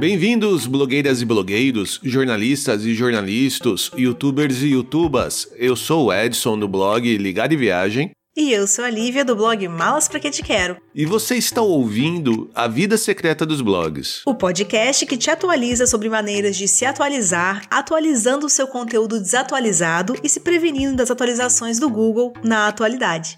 Bem-vindos, blogueiras e blogueiros, jornalistas e jornalistas, youtubers e youtubas. Eu sou o Edson do blog Ligado e Viagem. E eu sou a Lívia do blog Malas Pra Que Te Quero. E você está ouvindo A Vida Secreta dos Blogs. O podcast que te atualiza sobre maneiras de se atualizar, atualizando o seu conteúdo desatualizado e se prevenindo das atualizações do Google na atualidade.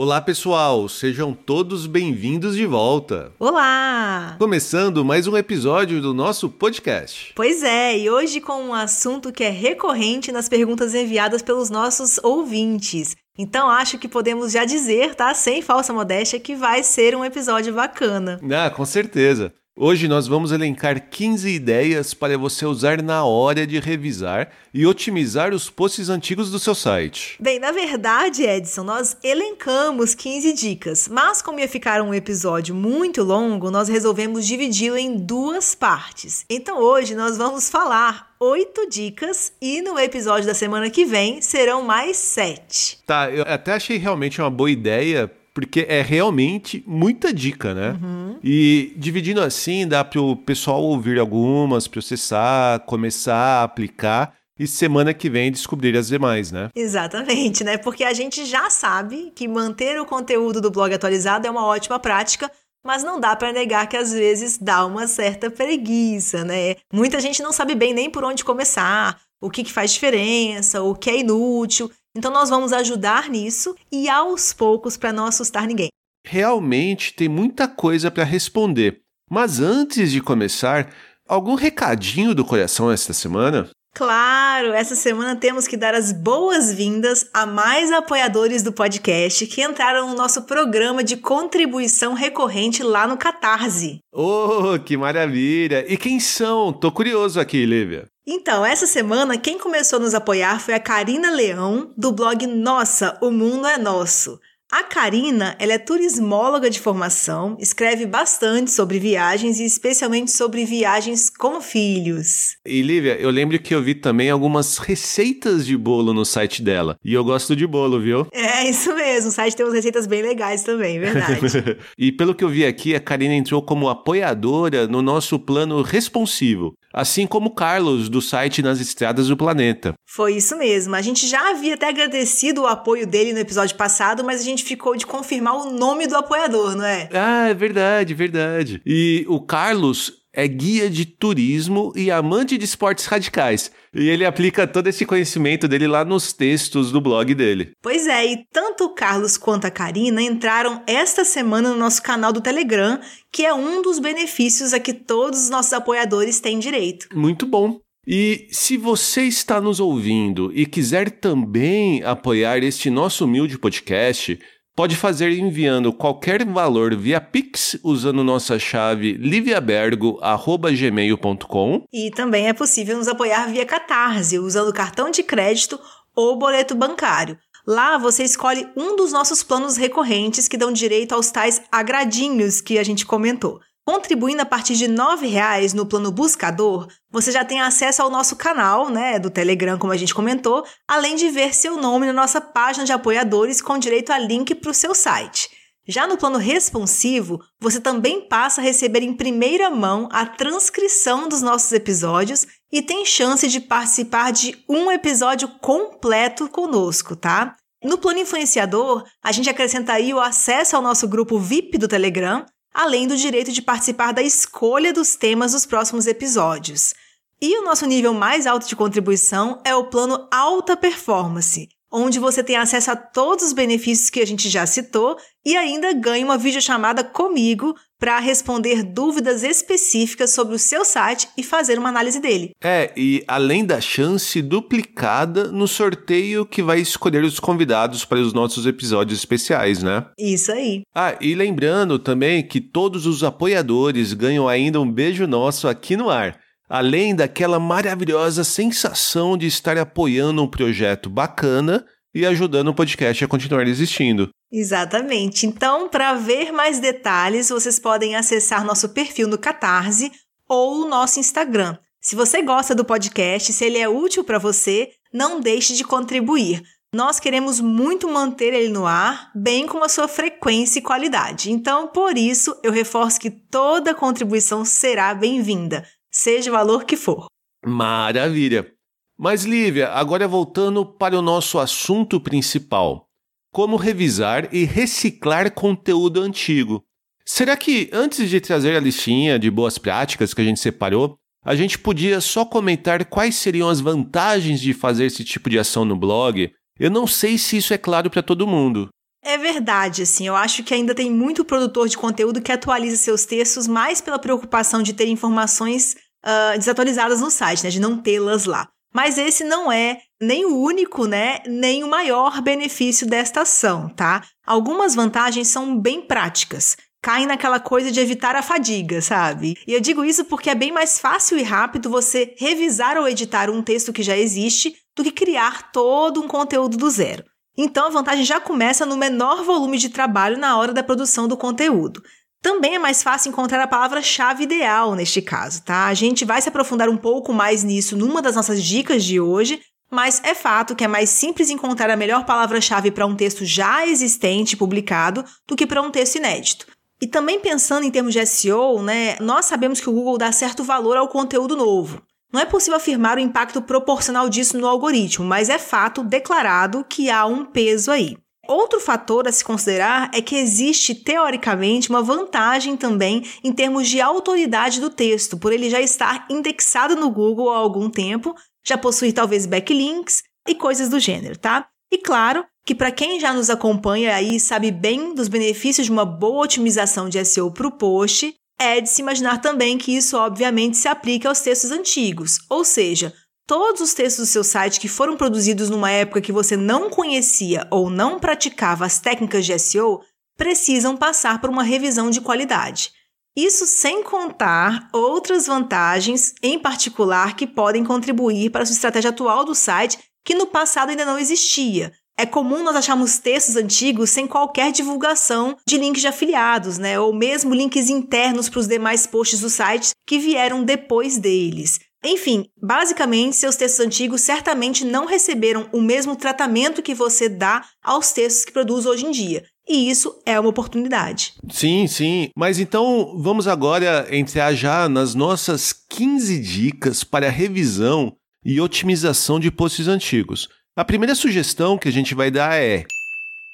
Olá, pessoal, sejam todos bem-vindos de volta. Olá! Começando mais um episódio do nosso podcast. Pois é, e hoje com um assunto que é recorrente nas perguntas enviadas pelos nossos ouvintes. Então acho que podemos já dizer, tá? Sem falsa modéstia, que vai ser um episódio bacana. Ah, com certeza. Hoje nós vamos elencar 15 ideias para você usar na hora de revisar e otimizar os posts antigos do seu site. Bem, na verdade, Edson, nós elencamos 15 dicas, mas como ia ficar um episódio muito longo, nós resolvemos dividi-lo em duas partes. Então hoje nós vamos falar oito dicas e no episódio da semana que vem serão mais sete. Tá, eu até achei realmente uma boa ideia porque é realmente muita dica, né? Uhum. E dividindo assim, dá para o pessoal ouvir algumas, processar, começar a aplicar e semana que vem descobrir as demais, né? Exatamente, né? Porque a gente já sabe que manter o conteúdo do blog atualizado é uma ótima prática, mas não dá para negar que às vezes dá uma certa preguiça, né? Muita gente não sabe bem nem por onde começar, o que, que faz diferença, o que é inútil. Então nós vamos ajudar nisso e aos poucos para não assustar ninguém. Realmente tem muita coisa para responder. Mas antes de começar, algum recadinho do coração esta semana? Claro, essa semana temos que dar as boas-vindas a mais apoiadores do podcast que entraram no nosso programa de contribuição recorrente lá no Catarse. Oh, que maravilha! E quem são? Tô curioso aqui, Lívia. Então, essa semana, quem começou a nos apoiar foi a Karina Leão, do blog Nossa, o Mundo é Nosso. A Karina, ela é turismóloga de formação, escreve bastante sobre viagens e especialmente sobre viagens com filhos. E Lívia, eu lembro que eu vi também algumas receitas de bolo no site dela. E eu gosto de bolo, viu? É, isso mesmo. O site tem umas receitas bem legais também, verdade. e pelo que eu vi aqui, a Karina entrou como apoiadora no nosso plano responsivo assim como Carlos, do site Nas Estradas do Planeta. Foi isso mesmo. A gente já havia até agradecido o apoio dele no episódio passado, mas a gente ficou de confirmar o nome do apoiador, não é? Ah, é verdade, verdade. E o Carlos é guia de turismo e amante de esportes radicais. E ele aplica todo esse conhecimento dele lá nos textos do blog dele. Pois é, e tanto o Carlos quanto a Karina entraram esta semana no nosso canal do Telegram, que é um dos benefícios a que todos os nossos apoiadores têm direito. Muito bom. E se você está nos ouvindo e quiser também apoiar este nosso humilde podcast, pode fazer enviando qualquer valor via Pix usando nossa chave liviabergo@gmail.com. E também é possível nos apoiar via Catarse usando cartão de crédito ou boleto bancário. Lá você escolhe um dos nossos planos recorrentes que dão direito aos tais agradinhos que a gente comentou. Contribuindo a partir de R$ reais no plano buscador, você já tem acesso ao nosso canal, né, do Telegram, como a gente comentou, além de ver seu nome na nossa página de apoiadores com direito a link para o seu site. Já no plano responsivo, você também passa a receber em primeira mão a transcrição dos nossos episódios e tem chance de participar de um episódio completo conosco, tá? No plano influenciador, a gente acrescenta aí o acesso ao nosso grupo VIP do Telegram, além do direito de participar da escolha dos temas dos próximos episódios. E o nosso nível mais alto de contribuição é o plano Alta Performance, onde você tem acesso a todos os benefícios que a gente já citou e ainda ganha uma videochamada comigo para responder dúvidas específicas sobre o seu site e fazer uma análise dele. É, e além da chance duplicada no sorteio que vai escolher os convidados para os nossos episódios especiais, né? Isso aí. Ah, e lembrando também que todos os apoiadores ganham ainda um beijo nosso aqui no ar além daquela maravilhosa sensação de estar apoiando um projeto bacana e ajudando o podcast a continuar existindo. Exatamente. Então, para ver mais detalhes, vocês podem acessar nosso perfil no Catarse ou o nosso Instagram. Se você gosta do podcast, se ele é útil para você, não deixe de contribuir. nós queremos muito manter ele no ar, bem como a sua frequência e qualidade. Então, por isso, eu reforço que toda contribuição será bem-vinda, seja o valor que for. Maravilha! Mas, Lívia, agora voltando para o nosso assunto principal: como revisar e reciclar conteúdo antigo. Será que antes de trazer a listinha de boas práticas que a gente separou, a gente podia só comentar quais seriam as vantagens de fazer esse tipo de ação no blog? Eu não sei se isso é claro para todo mundo. É verdade, assim, eu acho que ainda tem muito produtor de conteúdo que atualiza seus textos mais pela preocupação de ter informações uh, desatualizadas no site, né, de não tê-las lá. Mas esse não é nem o único, né, nem o maior benefício desta ação, tá? Algumas vantagens são bem práticas. Caem naquela coisa de evitar a fadiga, sabe? E eu digo isso porque é bem mais fácil e rápido você revisar ou editar um texto que já existe do que criar todo um conteúdo do zero. Então a vantagem já começa no menor volume de trabalho na hora da produção do conteúdo. Também é mais fácil encontrar a palavra-chave ideal neste caso, tá? A gente vai se aprofundar um pouco mais nisso numa das nossas dicas de hoje, mas é fato que é mais simples encontrar a melhor palavra-chave para um texto já existente publicado do que para um texto inédito. E também pensando em termos de SEO, né, nós sabemos que o Google dá certo valor ao conteúdo novo. Não é possível afirmar o impacto proporcional disso no algoritmo, mas é fato declarado que há um peso aí. Outro fator a se considerar é que existe, teoricamente, uma vantagem também em termos de autoridade do texto, por ele já estar indexado no Google há algum tempo, já possuir talvez backlinks e coisas do gênero, tá? E claro que para quem já nos acompanha aí sabe bem dos benefícios de uma boa otimização de SEO para o post, é de se imaginar também que isso obviamente se aplica aos textos antigos, ou seja, Todos os textos do seu site que foram produzidos numa época que você não conhecia ou não praticava as técnicas de SEO precisam passar por uma revisão de qualidade. Isso sem contar outras vantagens, em particular, que podem contribuir para a sua estratégia atual do site, que no passado ainda não existia. É comum nós acharmos textos antigos sem qualquer divulgação de links de afiliados, né? Ou mesmo links internos para os demais posts do site que vieram depois deles. Enfim, basicamente, seus textos antigos certamente não receberam o mesmo tratamento que você dá aos textos que produz hoje em dia. E isso é uma oportunidade. Sim, sim. Mas então vamos agora entrar já nas nossas 15 dicas para revisão e otimização de posts antigos. A primeira sugestão que a gente vai dar é: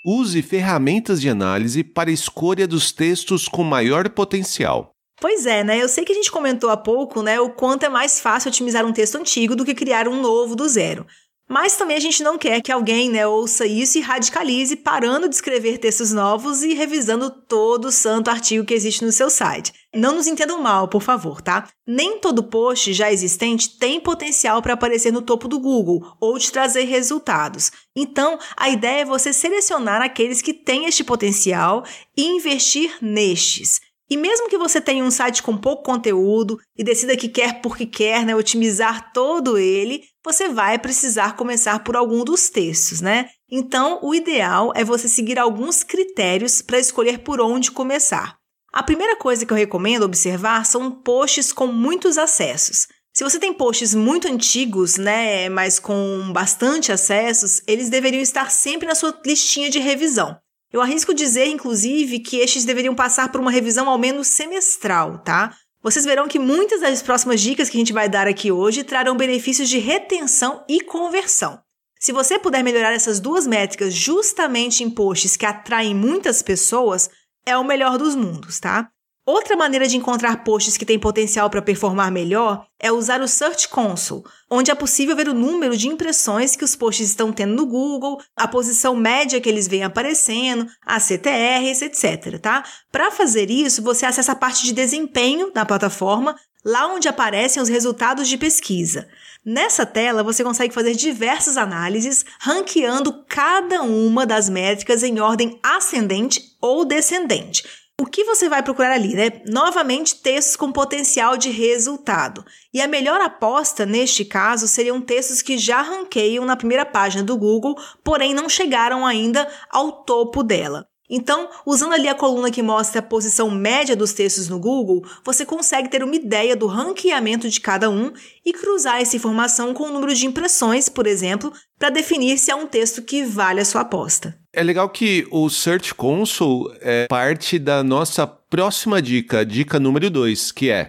use ferramentas de análise para a escolha dos textos com maior potencial. Pois é, né? Eu sei que a gente comentou há pouco, né, o quanto é mais fácil otimizar um texto antigo do que criar um novo do zero. Mas também a gente não quer que alguém né, ouça isso e radicalize, parando de escrever textos novos e revisando todo o santo artigo que existe no seu site. Não nos entendam mal, por favor, tá? Nem todo post já existente tem potencial para aparecer no topo do Google ou te trazer resultados. Então, a ideia é você selecionar aqueles que têm este potencial e investir nestes. E mesmo que você tenha um site com pouco conteúdo e decida que quer porque quer, né, otimizar todo ele, você vai precisar começar por algum dos textos, né? Então, o ideal é você seguir alguns critérios para escolher por onde começar. A primeira coisa que eu recomendo observar são posts com muitos acessos. Se você tem posts muito antigos, né, mas com bastante acessos, eles deveriam estar sempre na sua listinha de revisão. Eu arrisco dizer, inclusive, que estes deveriam passar por uma revisão ao menos semestral, tá? Vocês verão que muitas das próximas dicas que a gente vai dar aqui hoje trarão benefícios de retenção e conversão. Se você puder melhorar essas duas métricas justamente em posts que atraem muitas pessoas, é o melhor dos mundos, tá? Outra maneira de encontrar posts que têm potencial para performar melhor é usar o Search Console, onde é possível ver o número de impressões que os posts estão tendo no Google, a posição média que eles vêm aparecendo, as CTRs, etc. Tá? Para fazer isso, você acessa a parte de desempenho da plataforma, lá onde aparecem os resultados de pesquisa. Nessa tela, você consegue fazer diversas análises, ranqueando cada uma das métricas em ordem ascendente ou descendente o que você vai procurar ali, né? Novamente, textos com potencial de resultado. E a melhor aposta neste caso seriam textos que já ranqueiam na primeira página do Google, porém não chegaram ainda ao topo dela. Então, usando ali a coluna que mostra a posição média dos textos no Google, você consegue ter uma ideia do ranqueamento de cada um e cruzar essa informação com o número de impressões, por exemplo, para definir se é um texto que vale a sua aposta. É legal que o Search Console é parte da nossa próxima dica, dica número 2, que é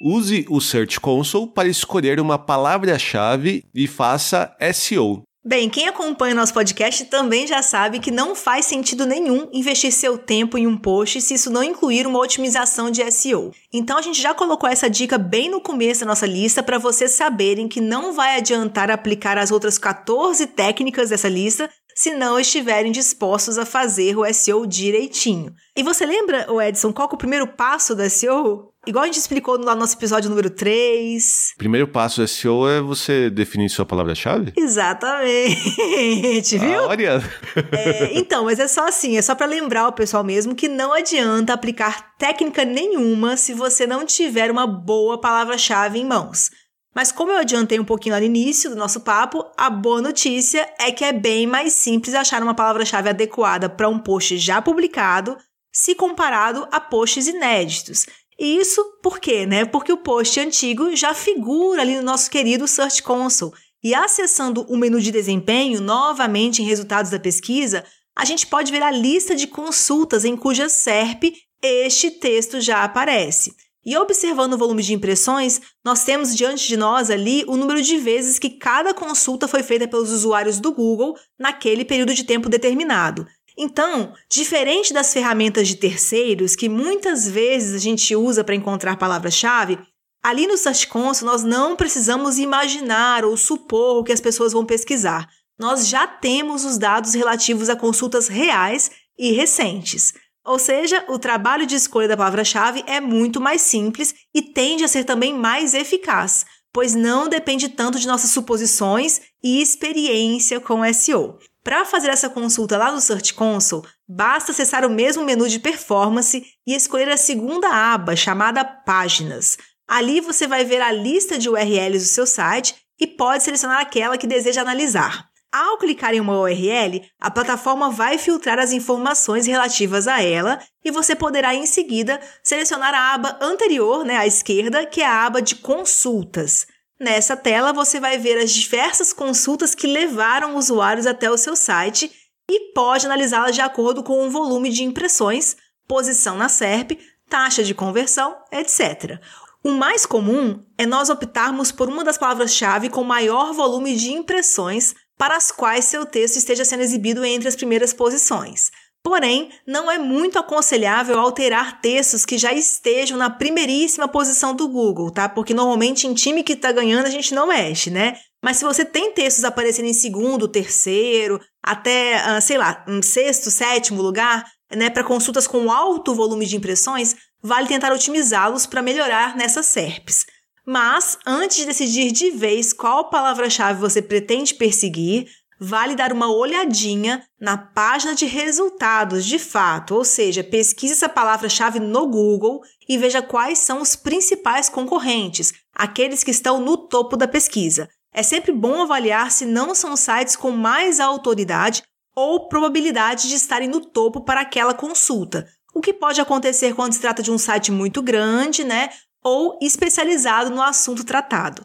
Use o Search Console para escolher uma palavra-chave e faça SEO. Bem, quem acompanha nosso podcast também já sabe que não faz sentido nenhum investir seu tempo em um post se isso não incluir uma otimização de SEO. Então a gente já colocou essa dica bem no começo da nossa lista para vocês saberem que não vai adiantar aplicar as outras 14 técnicas dessa lista se não estiverem dispostos a fazer o SEO direitinho. E você lembra, Edson, qual é o primeiro passo do SEO? Igual a gente explicou no nosso episódio número 3. Primeiro passo do SEO é você definir sua palavra-chave? Exatamente, viu? Ah, olha! É, então, mas é só assim, é só para lembrar o pessoal mesmo que não adianta aplicar técnica nenhuma se você não tiver uma boa palavra-chave em mãos. Mas como eu adiantei um pouquinho lá no início do nosso papo, a boa notícia é que é bem mais simples achar uma palavra-chave adequada para um post já publicado, se comparado a posts inéditos. E isso por quê, né? Porque o post antigo já figura ali no nosso querido Search Console. E acessando o menu de desempenho, novamente em resultados da pesquisa, a gente pode ver a lista de consultas em cuja SERP este texto já aparece. E observando o volume de impressões, nós temos diante de nós ali o número de vezes que cada consulta foi feita pelos usuários do Google naquele período de tempo determinado. Então, diferente das ferramentas de terceiros que muitas vezes a gente usa para encontrar palavra-chave, ali no Search Console nós não precisamos imaginar ou supor o que as pessoas vão pesquisar. Nós já temos os dados relativos a consultas reais e recentes. Ou seja, o trabalho de escolha da palavra-chave é muito mais simples e tende a ser também mais eficaz, pois não depende tanto de nossas suposições e experiência com SEO. Para fazer essa consulta lá no Search Console, basta acessar o mesmo menu de performance e escolher a segunda aba, chamada Páginas. Ali você vai ver a lista de URLs do seu site e pode selecionar aquela que deseja analisar. Ao clicar em uma URL, a plataforma vai filtrar as informações relativas a ela e você poderá em seguida selecionar a aba anterior, né, à esquerda, que é a aba de consultas. Nessa tela, você vai ver as diversas consultas que levaram usuários até o seu site e pode analisá-las de acordo com o volume de impressões, posição na SERP, taxa de conversão, etc. O mais comum é nós optarmos por uma das palavras-chave com maior volume de impressões para as quais seu texto esteja sendo exibido entre as primeiras posições. Porém, não é muito aconselhável alterar textos que já estejam na primeiríssima posição do Google, tá? Porque normalmente em time que está ganhando a gente não mexe, né? Mas se você tem textos aparecendo em segundo, terceiro, até, ah, sei lá, sexto, sétimo lugar, né, para consultas com alto volume de impressões, vale tentar otimizá-los para melhorar nessas SERPs. Mas, antes de decidir de vez qual palavra-chave você pretende perseguir, vale dar uma olhadinha na página de resultados de fato, ou seja, pesquise essa palavra-chave no Google e veja quais são os principais concorrentes, aqueles que estão no topo da pesquisa. É sempre bom avaliar se não são sites com mais autoridade ou probabilidade de estarem no topo para aquela consulta. O que pode acontecer quando se trata de um site muito grande, né? Ou especializado no assunto tratado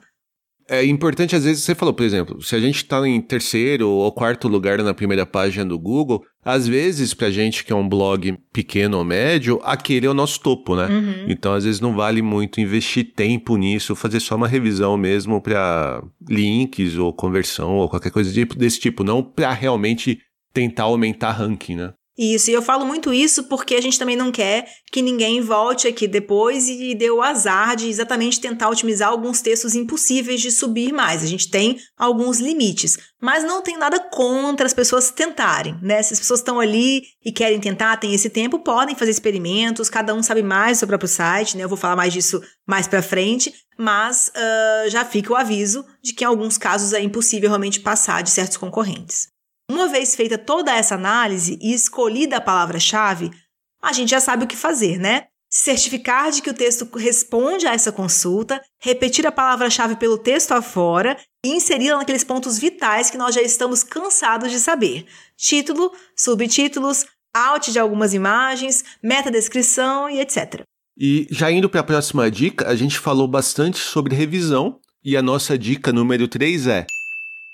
é importante, às vezes, você falou, por exemplo, se a gente está em terceiro ou quarto lugar na primeira página do Google, às vezes, pra gente que é um blog pequeno ou médio, aquele é o nosso topo, né? Uhum. Então, às vezes, não vale muito investir tempo nisso, fazer só uma revisão mesmo para links ou conversão ou qualquer coisa desse tipo, não para realmente tentar aumentar ranking, né? Isso, e eu falo muito isso porque a gente também não quer que ninguém volte aqui depois e dê o azar de exatamente tentar otimizar alguns textos impossíveis de subir mais. A gente tem alguns limites, mas não tem nada contra as pessoas tentarem, né? Se as pessoas estão ali e querem tentar, tem esse tempo, podem fazer experimentos, cada um sabe mais do seu próprio site, né? Eu vou falar mais disso mais pra frente, mas uh, já fica o aviso de que em alguns casos é impossível realmente passar de certos concorrentes. Uma vez feita toda essa análise e escolhida a palavra-chave, a gente já sabe o que fazer, né? Certificar de que o texto responde a essa consulta, repetir a palavra-chave pelo texto afora e inseri-la naqueles pontos vitais que nós já estamos cansados de saber: título, subtítulos, alt de algumas imagens, metadescrição e etc. E já indo para a próxima dica, a gente falou bastante sobre revisão e a nossa dica número 3 é: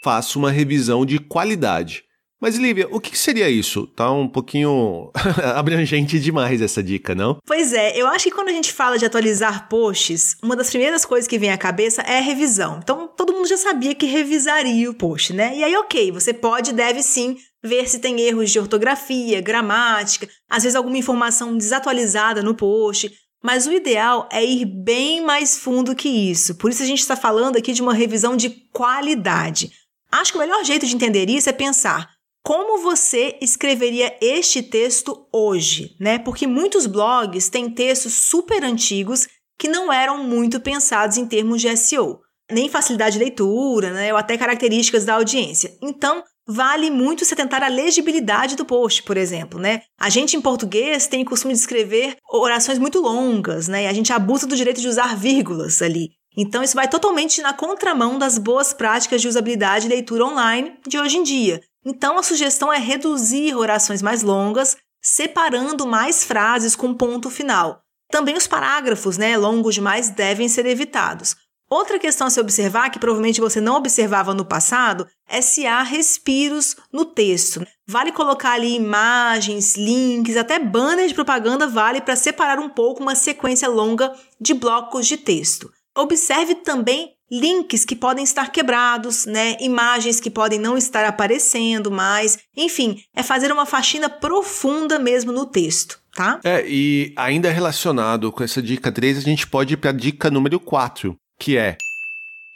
faça uma revisão de qualidade. Mas, Lívia, o que seria isso? Tá um pouquinho abrangente demais essa dica, não? Pois é, eu acho que quando a gente fala de atualizar posts, uma das primeiras coisas que vem à cabeça é revisão. Então, todo mundo já sabia que revisaria o post, né? E aí, ok, você pode e deve sim ver se tem erros de ortografia, gramática, às vezes alguma informação desatualizada no post. Mas o ideal é ir bem mais fundo que isso. Por isso a gente está falando aqui de uma revisão de qualidade. Acho que o melhor jeito de entender isso é pensar como você escreveria este texto hoje, né? Porque muitos blogs têm textos super antigos que não eram muito pensados em termos de SEO, nem facilidade de leitura, né? Ou até características da audiência. Então, vale muito você tentar a legibilidade do post, por exemplo, né? A gente em português tem o costume de escrever orações muito longas, né? E a gente abusa do direito de usar vírgulas ali. Então, isso vai totalmente na contramão das boas práticas de usabilidade e leitura online de hoje em dia. Então, a sugestão é reduzir orações mais longas, separando mais frases com ponto final. Também os parágrafos, né, longos demais, devem ser evitados. Outra questão a se observar, que provavelmente você não observava no passado, é se há respiros no texto. Vale colocar ali imagens, links, até banner de propaganda vale para separar um pouco uma sequência longa de blocos de texto. Observe também links que podem estar quebrados, né? Imagens que podem não estar aparecendo mais. Enfim, é fazer uma faxina profunda mesmo no texto, tá? É, e ainda relacionado com essa dica 3, a gente pode ir para a dica número 4, que é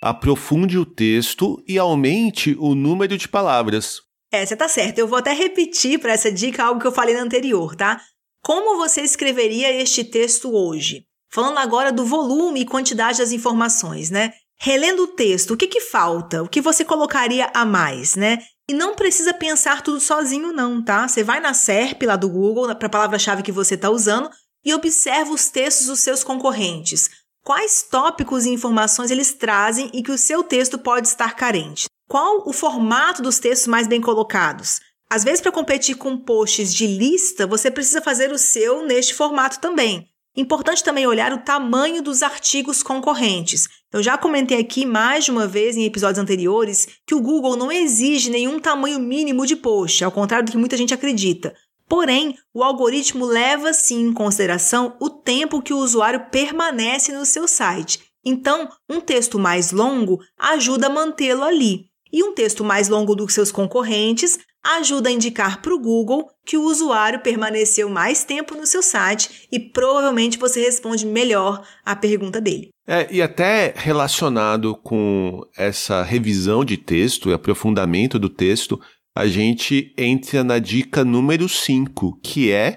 aprofunde o texto e aumente o número de palavras. É, você tá certo. Eu vou até repetir para essa dica algo que eu falei na anterior, tá? Como você escreveria este texto hoje? Falando agora do volume e quantidade das informações, né? Relendo o texto, o que, que falta? O que você colocaria a mais, né? E não precisa pensar tudo sozinho, não, tá? Você vai na SERP lá do Google, para a palavra-chave que você está usando, e observa os textos dos seus concorrentes. Quais tópicos e informações eles trazem e que o seu texto pode estar carente? Qual o formato dos textos mais bem colocados? Às vezes, para competir com posts de lista, você precisa fazer o seu neste formato também. Importante também olhar o tamanho dos artigos concorrentes. Eu já comentei aqui mais de uma vez em episódios anteriores que o Google não exige nenhum tamanho mínimo de post, ao contrário do que muita gente acredita. Porém, o algoritmo leva sim em consideração o tempo que o usuário permanece no seu site. Então, um texto mais longo ajuda a mantê-lo ali. E um texto mais longo do que seus concorrentes ajuda a indicar para o Google que o usuário permaneceu mais tempo no seu site e provavelmente você responde melhor à pergunta dele. É, e até relacionado com essa revisão de texto e aprofundamento do texto, a gente entra na dica número 5, que é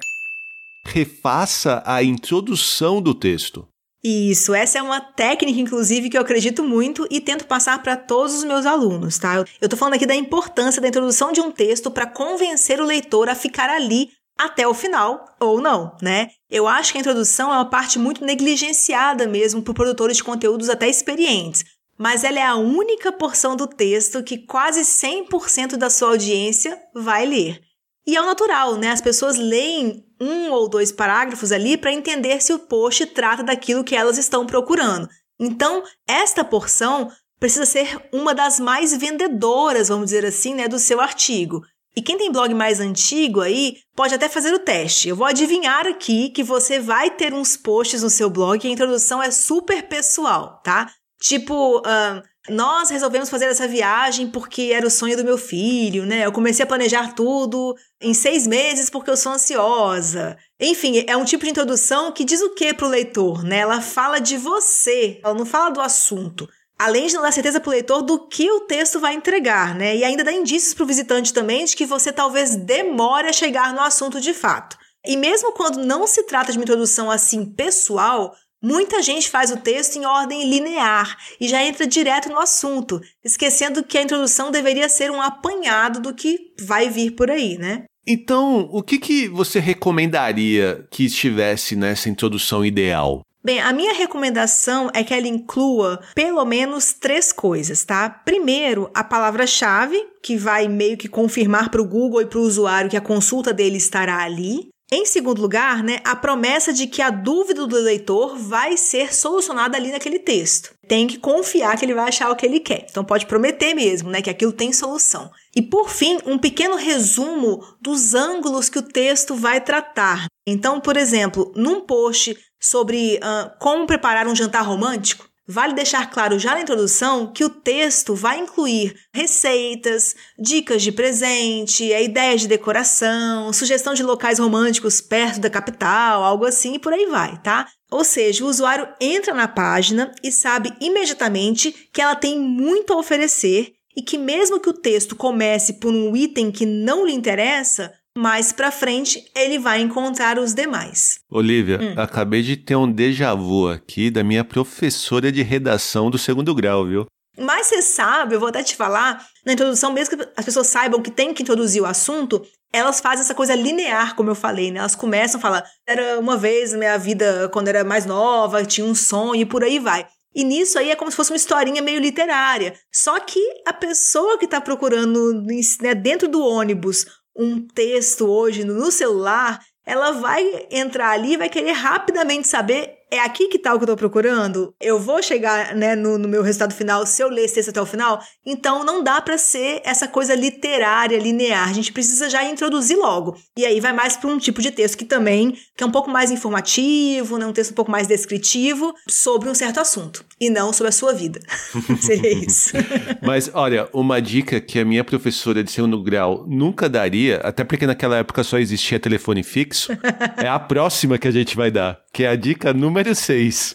refaça a introdução do texto. Isso, essa é uma técnica, inclusive, que eu acredito muito e tento passar para todos os meus alunos, tá? Eu tô falando aqui da importância da introdução de um texto para convencer o leitor a ficar ali até o final, ou não, né? Eu acho que a introdução é uma parte muito negligenciada mesmo por produtores de conteúdos até experientes, mas ela é a única porção do texto que quase 100% da sua audiência vai ler. E é o natural, né? As pessoas leem um ou dois parágrafos ali para entender se o post trata daquilo que elas estão procurando. Então, esta porção precisa ser uma das mais vendedoras, vamos dizer assim, né, do seu artigo. E quem tem blog mais antigo aí pode até fazer o teste. Eu vou adivinhar aqui que você vai ter uns posts no seu blog e a introdução é super pessoal, tá? Tipo, uh, nós resolvemos fazer essa viagem porque era o sonho do meu filho, né? Eu comecei a planejar tudo em seis meses porque eu sou ansiosa. Enfim, é um tipo de introdução que diz o que para o leitor, né? Ela fala de você, ela não fala do assunto. Além de não dar certeza para o leitor do que o texto vai entregar, né? E ainda dá indícios para o visitante também de que você talvez demore a chegar no assunto de fato. E mesmo quando não se trata de uma introdução assim pessoal, Muita gente faz o texto em ordem linear e já entra direto no assunto, esquecendo que a introdução deveria ser um apanhado do que vai vir por aí, né? Então, o que, que você recomendaria que estivesse nessa introdução ideal? Bem, a minha recomendação é que ela inclua pelo menos três coisas, tá? Primeiro, a palavra-chave, que vai meio que confirmar para o Google e para o usuário que a consulta dele estará ali. Em segundo lugar, né, a promessa de que a dúvida do leitor vai ser solucionada ali naquele texto. Tem que confiar que ele vai achar o que ele quer. Então pode prometer mesmo, né, que aquilo tem solução. E por fim, um pequeno resumo dos ângulos que o texto vai tratar. Então, por exemplo, num post sobre uh, como preparar um jantar romântico, Vale deixar claro já na introdução que o texto vai incluir receitas, dicas de presente, ideias de decoração, sugestão de locais românticos perto da capital, algo assim e por aí vai, tá? Ou seja, o usuário entra na página e sabe imediatamente que ela tem muito a oferecer e que mesmo que o texto comece por um item que não lhe interessa, mais pra frente ele vai encontrar os demais. Olivia, hum. acabei de ter um déjà vu aqui da minha professora de redação do segundo grau, viu? Mas você sabe, eu vou até te falar, na introdução, mesmo que as pessoas saibam que tem que introduzir o assunto, elas fazem essa coisa linear, como eu falei, né? Elas começam a falar, era uma vez na minha vida, quando era mais nova, tinha um sonho e por aí vai. E nisso aí é como se fosse uma historinha meio literária. Só que a pessoa que está procurando né, dentro do ônibus um texto hoje no celular, ela vai entrar ali e vai querer rapidamente saber é aqui que tá o que eu tô procurando? Eu vou chegar, né, no, no meu resultado final se eu ler esse texto até o final? Então não dá para ser essa coisa literária, linear. A gente precisa já introduzir logo. E aí vai mais para um tipo de texto que também que é um pouco mais informativo, né, um texto um pouco mais descritivo sobre um certo assunto e não sobre a sua vida. Seria isso. Mas olha, uma dica que a minha professora de segundo grau nunca daria, até porque naquela época só existia telefone fixo, é a próxima que a gente vai dar, que é a dica número Número 6.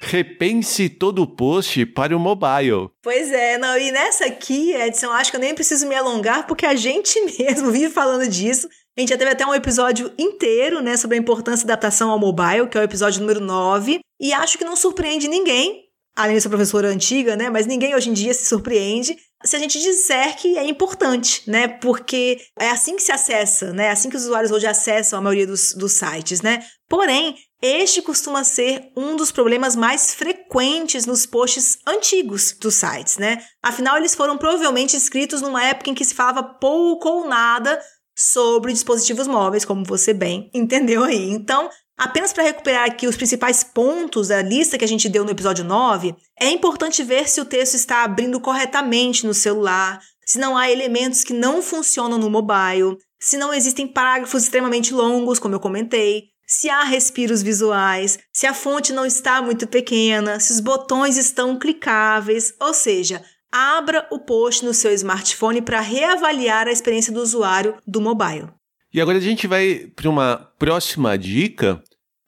Repense todo o post para o mobile. Pois é, não, e nessa aqui, Edson, acho que eu nem preciso me alongar, porque a gente mesmo vive falando disso. A gente já teve até um episódio inteiro, né, sobre a importância da adaptação ao mobile, que é o episódio número 9, e acho que não surpreende ninguém, além dessa professora antiga, né, mas ninguém hoje em dia se surpreende se a gente disser que é importante, né? Porque é assim que se acessa, né? É assim que os usuários hoje acessam a maioria dos, dos sites, né? Porém, este costuma ser um dos problemas mais frequentes nos posts antigos dos sites, né? Afinal, eles foram provavelmente escritos numa época em que se falava pouco ou nada sobre dispositivos móveis, como você bem entendeu aí. Então, apenas para recuperar aqui os principais pontos da lista que a gente deu no episódio 9, é importante ver se o texto está abrindo corretamente no celular, se não há elementos que não funcionam no mobile, se não existem parágrafos extremamente longos, como eu comentei, se há respiros visuais, se a fonte não está muito pequena, se os botões estão clicáveis, ou seja, abra o post no seu smartphone para reavaliar a experiência do usuário do mobile. E agora a gente vai para uma próxima dica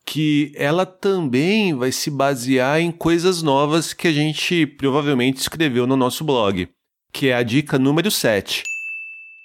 que ela também vai se basear em coisas novas que a gente provavelmente escreveu no nosso blog, que é a dica número 7.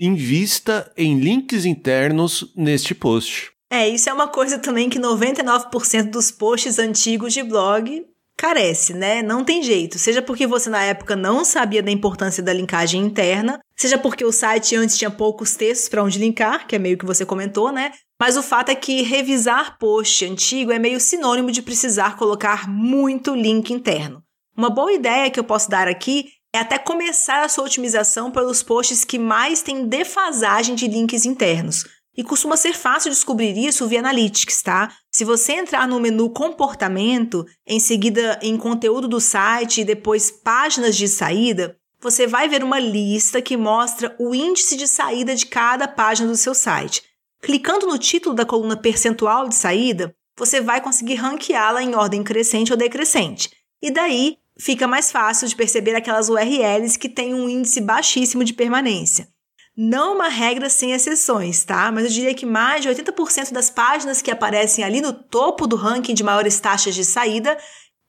Invista em links internos neste post. É, isso é uma coisa também que 99% dos posts antigos de blog carece, né? Não tem jeito. Seja porque você na época não sabia da importância da linkagem interna, seja porque o site antes tinha poucos textos para onde linkar, que é meio que você comentou, né? Mas o fato é que revisar post antigo é meio sinônimo de precisar colocar muito link interno. Uma boa ideia que eu posso dar aqui é até começar a sua otimização pelos posts que mais têm defasagem de links internos, e costuma ser fácil descobrir isso via Analytics, tá? Se você entrar no menu Comportamento, em seguida em Conteúdo do site e depois Páginas de saída, você vai ver uma lista que mostra o índice de saída de cada página do seu site. Clicando no título da coluna Percentual de saída, você vai conseguir ranqueá-la em ordem crescente ou decrescente. E daí fica mais fácil de perceber aquelas URLs que têm um índice baixíssimo de permanência. Não uma regra sem exceções, tá? Mas eu diria que mais de 80% das páginas que aparecem ali no topo do ranking de maiores taxas de saída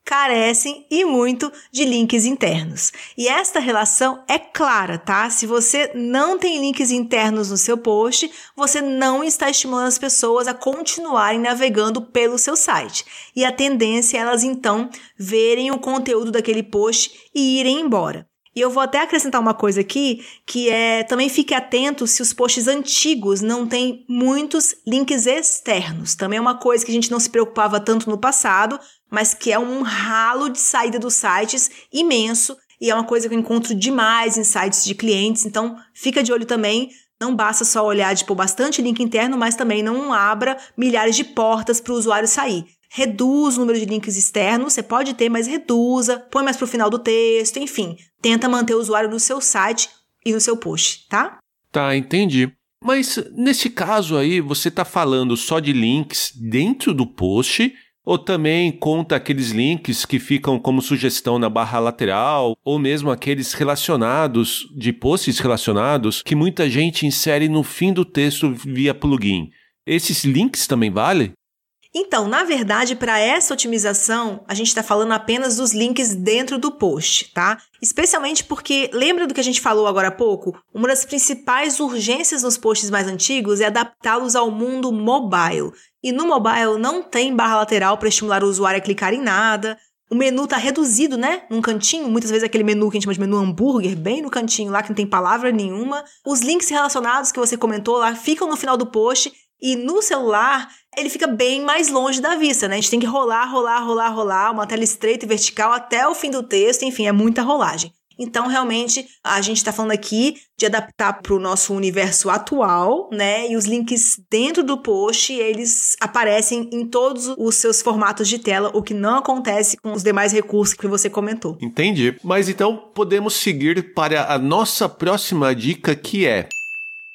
carecem e muito de links internos. E esta relação é clara, tá? Se você não tem links internos no seu post, você não está estimulando as pessoas a continuarem navegando pelo seu site. E a tendência é elas então verem o conteúdo daquele post e irem embora. E eu vou até acrescentar uma coisa aqui, que é também fique atento se os posts antigos não têm muitos links externos. Também é uma coisa que a gente não se preocupava tanto no passado, mas que é um ralo de saída dos sites imenso e é uma coisa que eu encontro demais em sites de clientes, então fica de olho também. Não basta só olhar de pôr bastante link interno, mas também não abra milhares de portas para o usuário sair reduz o número de links externos, você pode ter, mas reduza, põe mais para o final do texto, enfim, tenta manter o usuário no seu site e no seu post, tá? Tá, entendi. Mas nesse caso aí, você está falando só de links dentro do post ou também conta aqueles links que ficam como sugestão na barra lateral, ou mesmo aqueles relacionados, de posts relacionados, que muita gente insere no fim do texto via plugin. Esses links também valem? Então, na verdade, para essa otimização, a gente está falando apenas dos links dentro do post, tá? Especialmente porque, lembra do que a gente falou agora há pouco? Uma das principais urgências nos posts mais antigos é adaptá-los ao mundo mobile. E no mobile não tem barra lateral para estimular o usuário a clicar em nada. O menu está reduzido, né? Num cantinho, muitas vezes aquele menu que a gente chama de menu hambúrguer, bem no cantinho lá, que não tem palavra nenhuma. Os links relacionados que você comentou lá ficam no final do post e no celular, ele fica bem mais longe da vista, né? A gente tem que rolar, rolar, rolar, rolar, uma tela estreita e vertical até o fim do texto, enfim, é muita rolagem. Então, realmente, a gente está falando aqui de adaptar para o nosso universo atual, né? E os links dentro do post, eles aparecem em todos os seus formatos de tela, o que não acontece com os demais recursos que você comentou. Entendi. Mas então podemos seguir para a nossa próxima dica, que é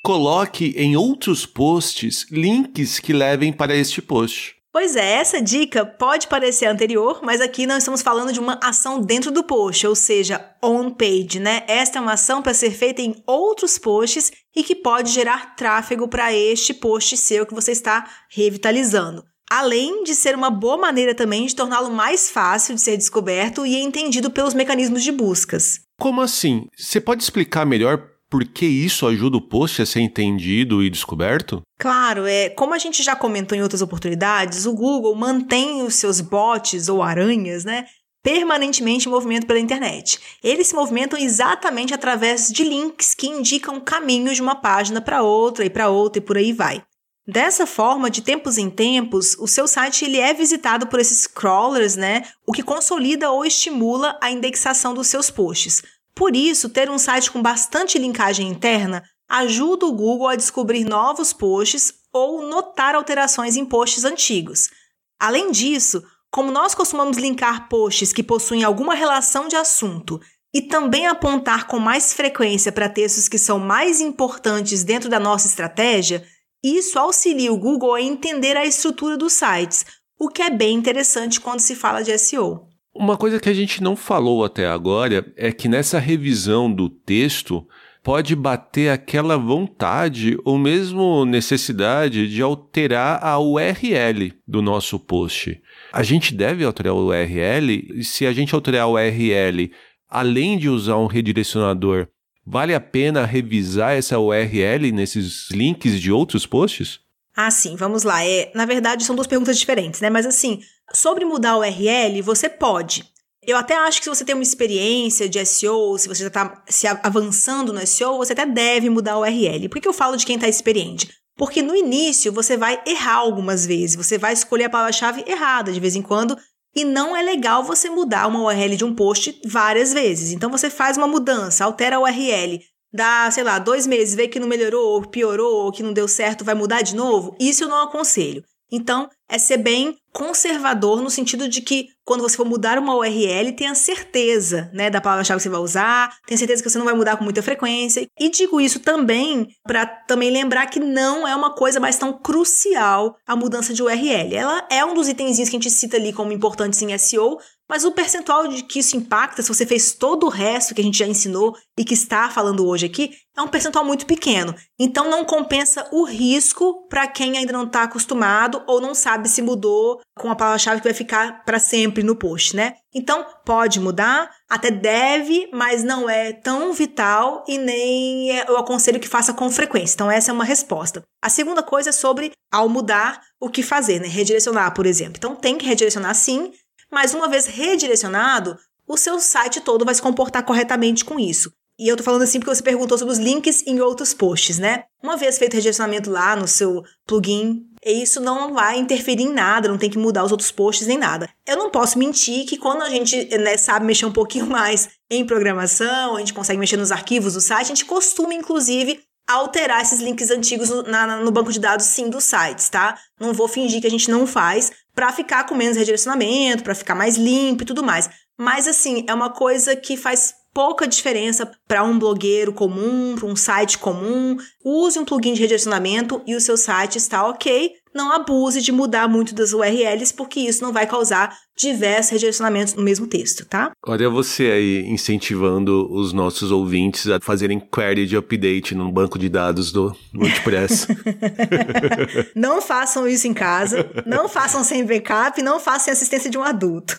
Coloque em outros posts links que levem para este post. Pois é, essa dica pode parecer anterior, mas aqui nós estamos falando de uma ação dentro do post, ou seja, on page, né? Esta é uma ação para ser feita em outros posts e que pode gerar tráfego para este post seu que você está revitalizando. Além de ser uma boa maneira também de torná-lo mais fácil de ser descoberto e entendido pelos mecanismos de buscas. Como assim? Você pode explicar melhor por que isso ajuda o post a ser entendido e descoberto? Claro, é, como a gente já comentou em outras oportunidades, o Google mantém os seus bots ou aranhas, né, permanentemente em movimento pela internet. Eles se movimentam exatamente através de links que indicam caminhos de uma página para outra e para outra e por aí vai. Dessa forma, de tempos em tempos, o seu site ele é visitado por esses crawlers, né? O que consolida ou estimula a indexação dos seus posts. Por isso, ter um site com bastante linkagem interna ajuda o Google a descobrir novos posts ou notar alterações em posts antigos. Além disso, como nós costumamos linkar posts que possuem alguma relação de assunto e também apontar com mais frequência para textos que são mais importantes dentro da nossa estratégia, isso auxilia o Google a entender a estrutura dos sites, o que é bem interessante quando se fala de SEO. Uma coisa que a gente não falou até agora é que nessa revisão do texto pode bater aquela vontade ou mesmo necessidade de alterar a URL do nosso post. A gente deve alterar a URL e se a gente alterar a URL além de usar um redirecionador, vale a pena revisar essa URL nesses links de outros posts? Ah, sim, vamos lá. É, na verdade, são duas perguntas diferentes, né? Mas assim, Sobre mudar o URL, você pode. Eu até acho que se você tem uma experiência de SEO, se você já está se avançando no SEO, você até deve mudar o URL. Por que eu falo de quem está experiente? Porque no início você vai errar algumas vezes, você vai escolher a palavra-chave errada de vez em quando, e não é legal você mudar uma URL de um post várias vezes. Então você faz uma mudança, altera a URL, dá, sei lá, dois meses, vê que não melhorou, ou piorou, ou que não deu certo, vai mudar de novo. Isso eu não aconselho. Então, é ser bem conservador no sentido de que quando você for mudar uma URL, tenha certeza, né, da palavra-chave que você vai usar, tenha certeza que você não vai mudar com muita frequência. E digo isso também para também lembrar que não é uma coisa mais tão crucial a mudança de URL. Ela é um dos itenzinhos que a gente cita ali como importantes em SEO, mas o percentual de que isso impacta, se você fez todo o resto que a gente já ensinou e que está falando hoje aqui, é um percentual muito pequeno. Então não compensa o risco para quem ainda não está acostumado ou não sabe se mudou com a palavra-chave que vai ficar para sempre no post, né? Então pode mudar, até deve, mas não é tão vital e nem eu aconselho que faça com frequência. Então essa é uma resposta. A segunda coisa é sobre ao mudar o que fazer, né? Redirecionar, por exemplo. Então tem que redirecionar sim, mas uma vez redirecionado, o seu site todo vai se comportar corretamente com isso. E eu tô falando assim porque você perguntou sobre os links em outros posts, né? Uma vez feito o redirecionamento lá no seu plugin, isso não vai interferir em nada, não tem que mudar os outros posts nem nada. Eu não posso mentir que quando a gente né, sabe mexer um pouquinho mais em programação, a gente consegue mexer nos arquivos do site, a gente costuma, inclusive, alterar esses links antigos no, na, no banco de dados, sim, dos sites, tá? Não vou fingir que a gente não faz para ficar com menos redirecionamento, para ficar mais limpo e tudo mais. Mas, assim, é uma coisa que faz pouca diferença para um blogueiro comum, para um site comum. Use um plugin de redirecionamento e o seu site está ok. Não abuse de mudar muito das URLs, porque isso não vai causar diversos redirecionamentos no mesmo texto, tá? Olha você aí incentivando os nossos ouvintes a fazerem query de update no banco de dados do WordPress. não façam isso em casa, não façam sem backup, não façam sem assistência de um adulto.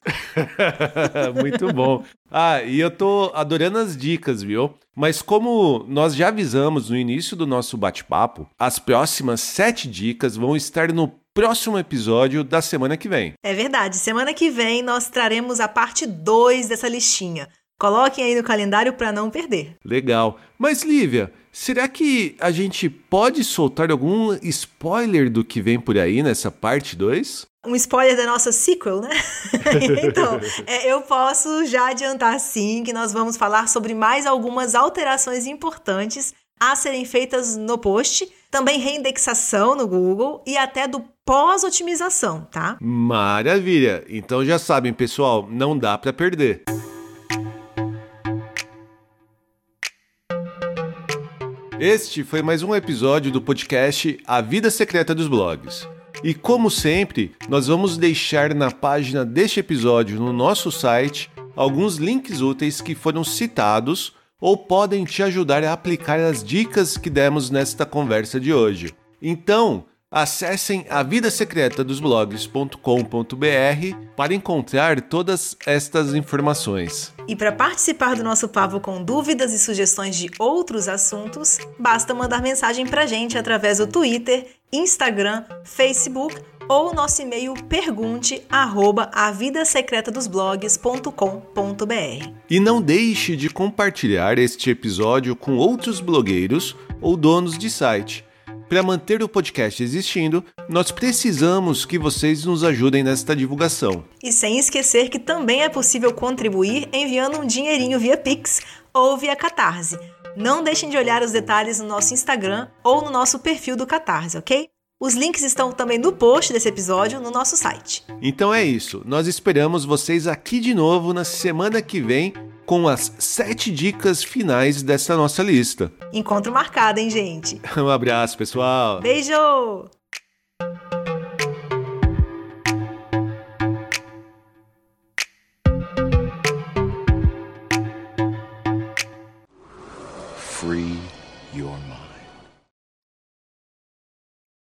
Muito bom. Ah, e eu tô adorando as dicas, viu? Mas como nós já avisamos no início do nosso bate-papo, as próximas sete dicas vão estar no próximo episódio da semana que vem. É verdade, semana que vem nós traremos a parte 2 dessa listinha. Coloquem aí no calendário para não perder. Legal. Mas Lívia, será que a gente pode soltar algum spoiler do que vem por aí nessa parte 2? um spoiler da nossa sequel, né? então, é, eu posso já adiantar sim que nós vamos falar sobre mais algumas alterações importantes a serem feitas no post, também reindexação no Google e até do pós-otimização, tá? Maravilha! Então já sabem, pessoal, não dá para perder. Este foi mais um episódio do podcast A Vida Secreta dos Blogs. E como sempre, nós vamos deixar na página deste episódio no nosso site alguns links úteis que foram citados ou podem te ajudar a aplicar as dicas que demos nesta conversa de hoje. Então, acessem a vida secreta dos blogs.com.br para encontrar todas estas informações. E para participar do nosso papo com dúvidas e sugestões de outros assuntos, basta mandar mensagem para gente através do Twitter, Instagram, Facebook ou nosso e-mail pergunte arroba avidasecretadosblogs.com.br. E não deixe de compartilhar este episódio com outros blogueiros ou donos de site para manter o podcast existindo, nós precisamos que vocês nos ajudem nesta divulgação. E sem esquecer que também é possível contribuir enviando um dinheirinho via Pix ou via Catarse. Não deixem de olhar os detalhes no nosso Instagram ou no nosso perfil do Catarse, ok? Os links estão também no post desse episódio no nosso site. Então é isso. Nós esperamos vocês aqui de novo na semana que vem com as sete dicas finais dessa nossa lista. Encontro marcado, hein, gente? um abraço, pessoal. Beijo!